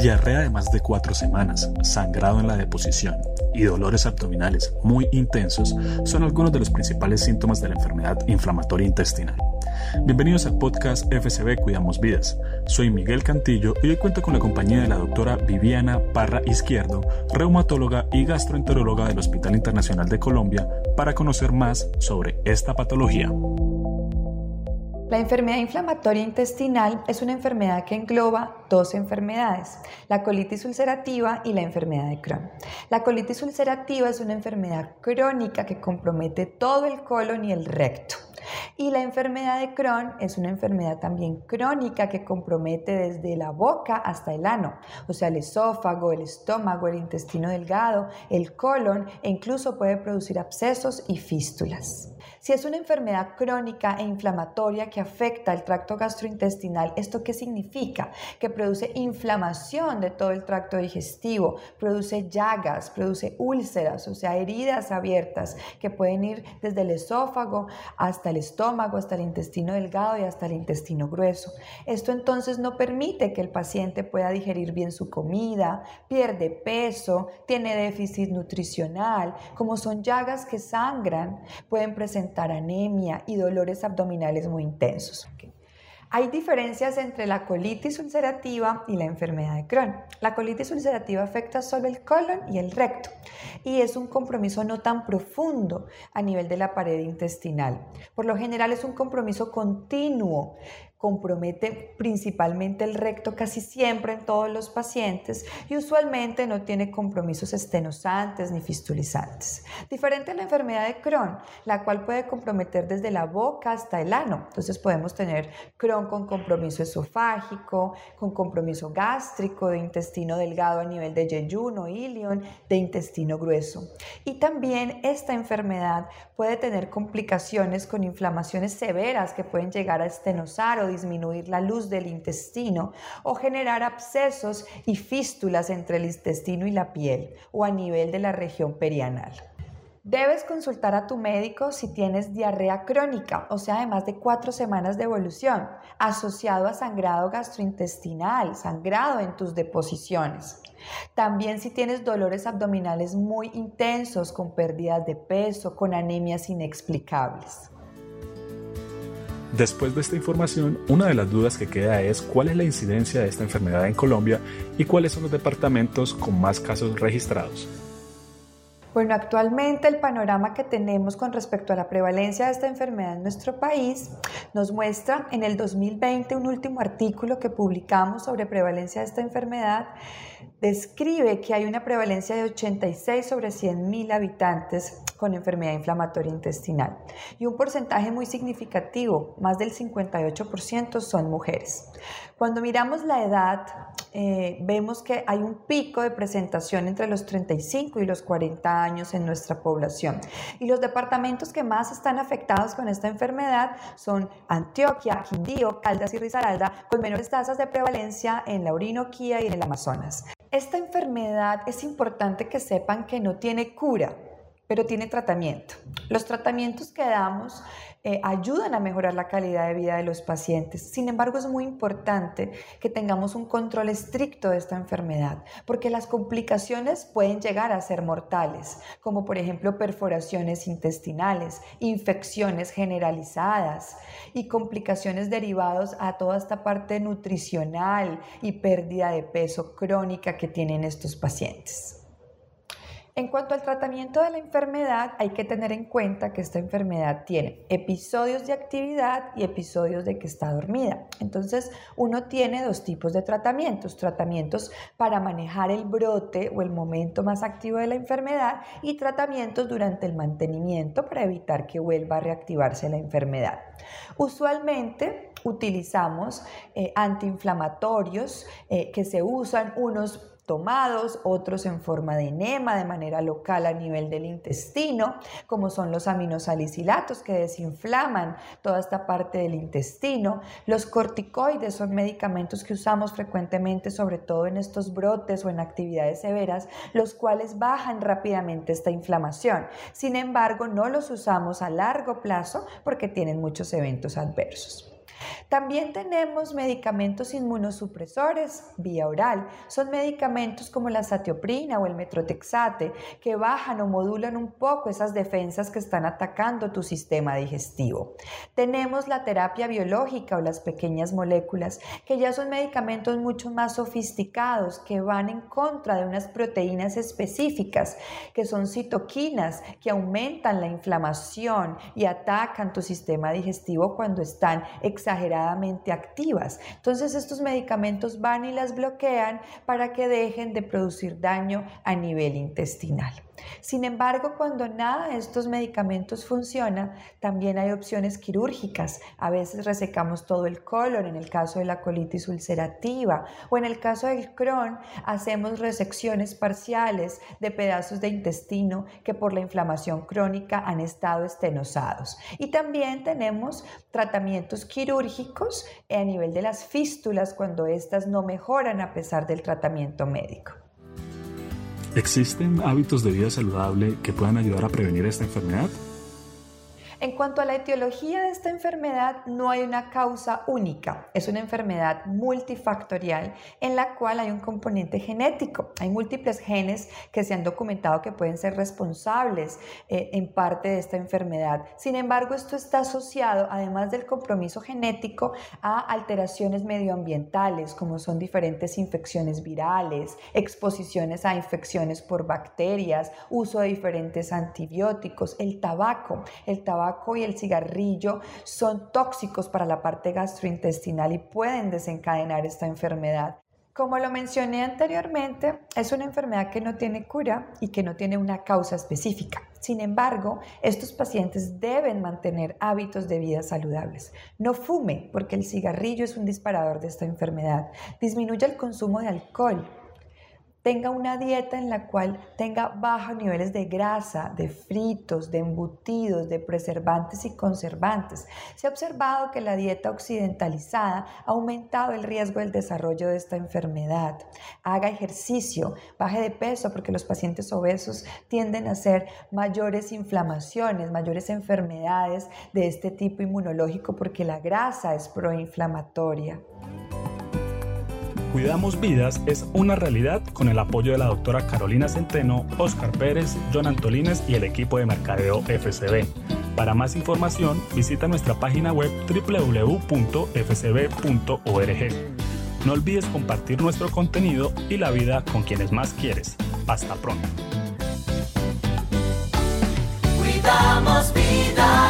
Diarrea de más de cuatro semanas, sangrado en la deposición y dolores abdominales muy intensos son algunos de los principales síntomas de la enfermedad inflamatoria intestinal. Bienvenidos al podcast FCB Cuidamos Vidas. Soy Miguel Cantillo y hoy cuento con la compañía de la doctora Viviana Parra Izquierdo, reumatóloga y gastroenteróloga del Hospital Internacional de Colombia, para conocer más sobre esta patología. La enfermedad inflamatoria intestinal es una enfermedad que engloba dos enfermedades, la colitis ulcerativa y la enfermedad de Crohn. La colitis ulcerativa es una enfermedad crónica que compromete todo el colon y el recto. Y la enfermedad de Crohn es una enfermedad también crónica que compromete desde la boca hasta el ano, o sea, el esófago, el estómago, el intestino delgado, el colon e incluso puede producir abscesos y fístulas. Si es una enfermedad crónica e inflamatoria que afecta el tracto gastrointestinal, ¿esto qué significa? Que produce inflamación de todo el tracto digestivo, produce llagas, produce úlceras, o sea, heridas abiertas que pueden ir desde el esófago hasta el estómago, hasta el intestino delgado y hasta el intestino grueso. Esto entonces no permite que el paciente pueda digerir bien su comida, pierde peso, tiene déficit nutricional, como son llagas que sangran, pueden presentar anemia y dolores abdominales muy intensos. Hay diferencias entre la colitis ulcerativa y la enfermedad de Crohn. La colitis ulcerativa afecta solo el colon y el recto y es un compromiso no tan profundo a nivel de la pared intestinal. Por lo general es un compromiso continuo compromete principalmente el recto casi siempre en todos los pacientes y usualmente no tiene compromisos estenosantes ni fistulizantes. Diferente a la enfermedad de Crohn, la cual puede comprometer desde la boca hasta el ano. Entonces podemos tener Crohn con compromiso esofágico, con compromiso gástrico, de intestino delgado a nivel de yeyuno, ilion, de intestino grueso. Y también esta enfermedad puede tener complicaciones con inflamaciones severas que pueden llegar a estenosar o disminuir la luz del intestino o generar abscesos y fístulas entre el intestino y la piel o a nivel de la región perianal. Debes consultar a tu médico si tienes diarrea crónica, o sea, de más de cuatro semanas de evolución, asociado a sangrado gastrointestinal, sangrado en tus deposiciones. También si tienes dolores abdominales muy intensos, con pérdidas de peso, con anemias inexplicables. Después de esta información, una de las dudas que queda es cuál es la incidencia de esta enfermedad en Colombia y cuáles son los departamentos con más casos registrados. Bueno, actualmente el panorama que tenemos con respecto a la prevalencia de esta enfermedad en nuestro país nos muestra en el 2020 un último artículo que publicamos sobre prevalencia de esta enfermedad describe que hay una prevalencia de 86 sobre 100.000 habitantes con enfermedad inflamatoria intestinal y un porcentaje muy significativo, más del 58% son mujeres. Cuando miramos la edad, eh, vemos que hay un pico de presentación entre los 35 y los 40 años en nuestra población. Y los departamentos que más están afectados con esta enfermedad son Antioquia, Quindío, Caldas y Risaralda, con menores tasas de prevalencia en la Orinoquía y en el Amazonas. Esta enfermedad es importante que sepan que no tiene cura, pero tiene tratamiento. Los tratamientos que damos eh, ayudan a mejorar la calidad de vida de los pacientes. Sin embargo, es muy importante que tengamos un control estricto de esta enfermedad, porque las complicaciones pueden llegar a ser mortales, como por ejemplo perforaciones intestinales, infecciones generalizadas y complicaciones derivadas a toda esta parte nutricional y pérdida de peso crónica que tienen estos pacientes. En cuanto al tratamiento de la enfermedad, hay que tener en cuenta que esta enfermedad tiene episodios de actividad y episodios de que está dormida. Entonces, uno tiene dos tipos de tratamientos. Tratamientos para manejar el brote o el momento más activo de la enfermedad y tratamientos durante el mantenimiento para evitar que vuelva a reactivarse la enfermedad. Usualmente utilizamos eh, antiinflamatorios eh, que se usan unos tomados, otros en forma de enema de manera local a nivel del intestino, como son los aminosalicilatos que desinflaman toda esta parte del intestino. Los corticoides son medicamentos que usamos frecuentemente, sobre todo en estos brotes o en actividades severas, los cuales bajan rápidamente esta inflamación. Sin embargo, no los usamos a largo plazo porque tienen muchos eventos adversos. También tenemos medicamentos inmunosupresores vía oral. Son medicamentos como la satioprina o el metrotexate que bajan o modulan un poco esas defensas que están atacando tu sistema digestivo. Tenemos la terapia biológica o las pequeñas moléculas que ya son medicamentos mucho más sofisticados que van en contra de unas proteínas específicas que son citoquinas que aumentan la inflamación y atacan tu sistema digestivo cuando están exageradamente activas. Entonces estos medicamentos van y las bloquean para que dejen de producir daño a nivel intestinal. Sin embargo, cuando nada de estos medicamentos funciona, también hay opciones quirúrgicas. A veces resecamos todo el colon, en el caso de la colitis ulcerativa, o en el caso del Crohn, hacemos resecciones parciales de pedazos de intestino que por la inflamación crónica han estado estenosados. Y también tenemos tratamientos quirúrgicos a nivel de las fístulas cuando éstas no mejoran a pesar del tratamiento médico. ¿Existen hábitos de vida saludable que puedan ayudar a prevenir esta enfermedad? En cuanto a la etiología de esta enfermedad, no hay una causa única. Es una enfermedad multifactorial en la cual hay un componente genético. Hay múltiples genes que se han documentado que pueden ser responsables eh, en parte de esta enfermedad. Sin embargo, esto está asociado, además del compromiso genético, a alteraciones medioambientales, como son diferentes infecciones virales, exposiciones a infecciones por bacterias, uso de diferentes antibióticos, el tabaco. El tabaco y el cigarrillo son tóxicos para la parte gastrointestinal y pueden desencadenar esta enfermedad. Como lo mencioné anteriormente, es una enfermedad que no tiene cura y que no tiene una causa específica. Sin embargo, estos pacientes deben mantener hábitos de vida saludables. No fume, porque el cigarrillo es un disparador de esta enfermedad. Disminuye el consumo de alcohol, tenga una dieta en la cual tenga bajos niveles de grasa, de fritos, de embutidos, de preservantes y conservantes. Se ha observado que la dieta occidentalizada ha aumentado el riesgo del desarrollo de esta enfermedad. Haga ejercicio, baje de peso porque los pacientes obesos tienden a hacer mayores inflamaciones, mayores enfermedades de este tipo inmunológico porque la grasa es proinflamatoria. Cuidamos Vidas es una realidad con el apoyo de la doctora Carolina Centeno, Oscar Pérez, John Antolines y el equipo de mercadeo FCB. Para más información, visita nuestra página web www.fcb.org. No olvides compartir nuestro contenido y la vida con quienes más quieres. Hasta pronto. Cuidamos vida.